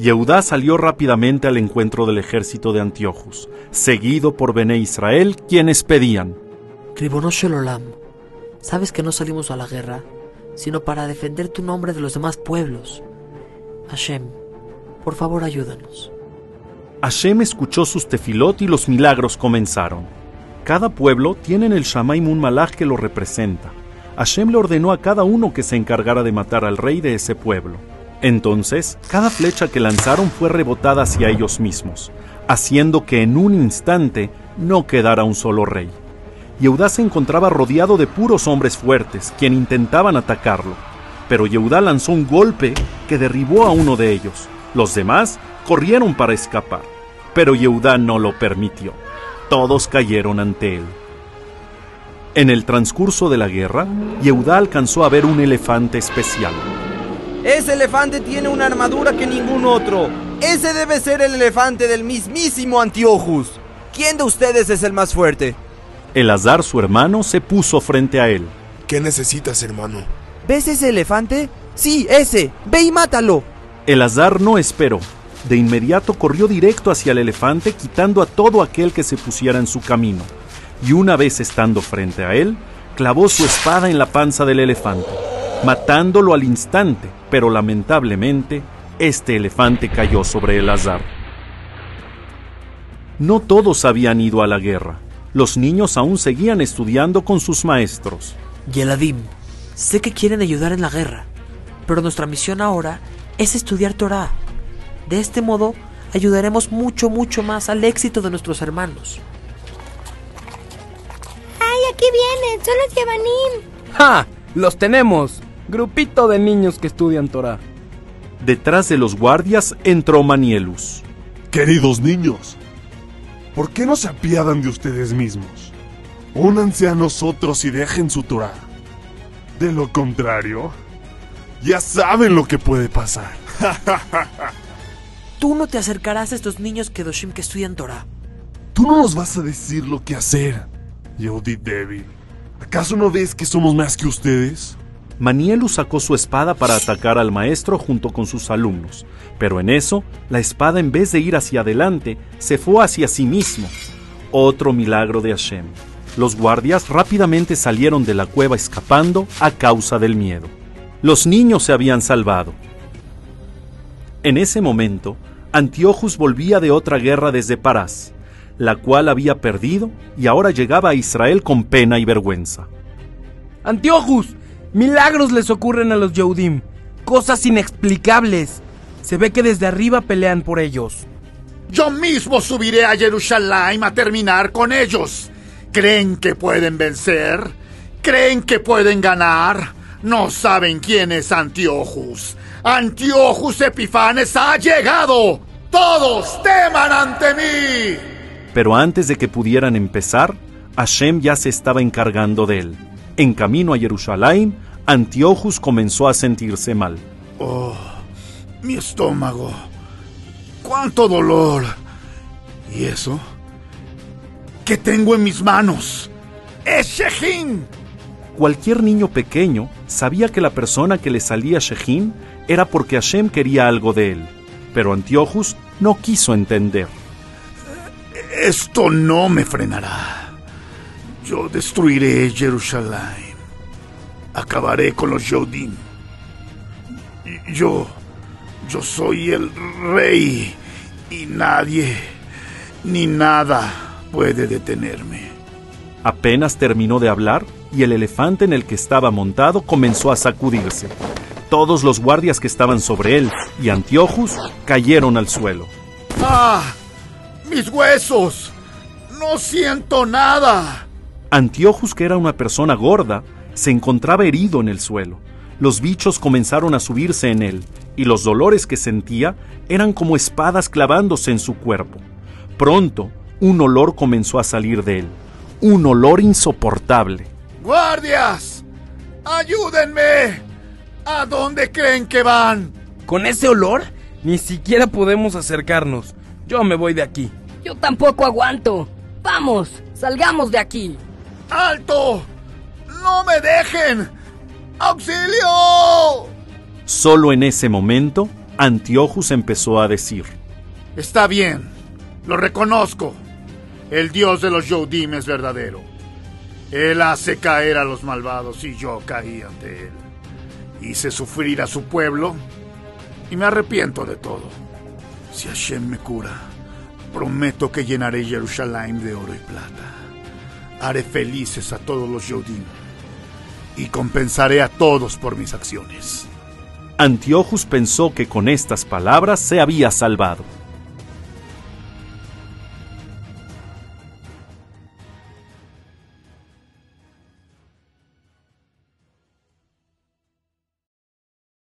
Yehudá salió rápidamente al encuentro del ejército de Antiochus, seguido por Bené Israel, quienes pedían: Ribonosh Olam, sabes que no salimos a la guerra, sino para defender tu nombre de los demás pueblos. Hashem, por favor ayúdanos. Hashem escuchó sus tefilot y los milagros comenzaron. Cada pueblo tiene en el Shamaim un malach que lo representa. Hashem le ordenó a cada uno que se encargara de matar al rey de ese pueblo. Entonces, cada flecha que lanzaron fue rebotada hacia ellos mismos, haciendo que en un instante no quedara un solo rey. Yehudá se encontraba rodeado de puros hombres fuertes, quien intentaban atacarlo. Pero Yehudá lanzó un golpe que derribó a uno de ellos. Los demás corrieron para escapar, pero Yehudá no lo permitió. Todos cayeron ante él. En el transcurso de la guerra, Yehudá alcanzó a ver un elefante especial. Ese elefante tiene una armadura que ningún otro. Ese debe ser el elefante del mismísimo Antiochus. ¿Quién de ustedes es el más fuerte? Elazar, su hermano, se puso frente a él. ¿Qué necesitas, hermano? ¿Ves ese elefante? Sí, ese. Ve y mátalo. Elazar no esperó. De inmediato corrió directo hacia el elefante, quitando a todo aquel que se pusiera en su camino. Y una vez estando frente a él, clavó su espada en la panza del elefante, matándolo al instante, pero lamentablemente, este elefante cayó sobre Elazar. No todos habían ido a la guerra los niños aún seguían estudiando con sus maestros. Yeladim, sé que quieren ayudar en la guerra, pero nuestra misión ahora es estudiar Torah. De este modo, ayudaremos mucho, mucho más al éxito de nuestros hermanos. ¡Ay, aquí vienen! ¡Son los Yevanim! ¡Ja! ¡Los tenemos! Grupito de niños que estudian Torah. Detrás de los guardias entró Manielus. Queridos niños, ¿por qué no se apiadan de ustedes mismos? Únanse a nosotros y dejen su Torah. De lo contrario, ya saben lo que puede pasar. Tú no te acercarás a estos niños Kedoshim que estudian Torah. Tú no nos vas a decir lo que hacer, Yehudi débil. ¿Acaso no ves que somos más que ustedes? Manielu sacó su espada para atacar al maestro junto con sus alumnos, pero en eso, la espada en vez de ir hacia adelante, se fue hacia sí mismo. Otro milagro de Hashem. Los guardias rápidamente salieron de la cueva escapando a causa del miedo. Los niños se habían salvado. En ese momento, Antiochus volvía de otra guerra desde Parás, la cual había perdido y ahora llegaba a Israel con pena y vergüenza. Antiochus, milagros les ocurren a los Yehudim, cosas inexplicables. Se ve que desde arriba pelean por ellos. Yo mismo subiré a Jerusalén a terminar con ellos. ¿Creen que pueden vencer? ¿Creen que pueden ganar? No saben quién es Antiochus. Antiochus Epifanes ha llegado. Todos teman ante mí. Pero antes de que pudieran empezar, Hashem ya se estaba encargando de él. En camino a Jerusalén, Antiochus comenzó a sentirse mal. Oh, mi estómago. ¡Cuánto dolor! ¿Y eso? ¿Qué tengo en mis manos? ¡Es Shehin! Cualquier niño pequeño sabía que la persona que le salía Shehin era porque Hashem quería algo de él. Pero Antiochus no quiso entender. Esto no me frenará. Yo destruiré Jerusalén. Acabaré con los Yodim. Yo, yo soy el rey y nadie ni nada puede detenerme. Apenas terminó de hablar y el elefante en el que estaba montado comenzó a sacudirse. Todos los guardias que estaban sobre él y Antiochus cayeron al suelo. ¡Ah! ¡Mis huesos! ¡No siento nada! Antiochus, que era una persona gorda, se encontraba herido en el suelo. Los bichos comenzaron a subirse en él, y los dolores que sentía eran como espadas clavándose en su cuerpo. Pronto, un olor comenzó a salir de él, un olor insoportable. ¡Guardias! ¡Ayúdenme! ¿A dónde creen que van? ¿Con ese olor? Ni siquiera podemos acercarnos. Yo me voy de aquí. Yo tampoco aguanto. Vamos, salgamos de aquí. ¡Alto! ¡No me dejen! ¡Auxilio! Solo en ese momento, Antiochus empezó a decir, Está bien, lo reconozco. El Dios de los Yodim es verdadero. Él hace caer a los malvados y yo caí ante él. Hice sufrir a su pueblo y me arrepiento de todo. Si Hashem me cura, prometo que llenaré Jerusalén de oro y plata. Haré felices a todos los Yodim y compensaré a todos por mis acciones. Antiochus pensó que con estas palabras se había salvado.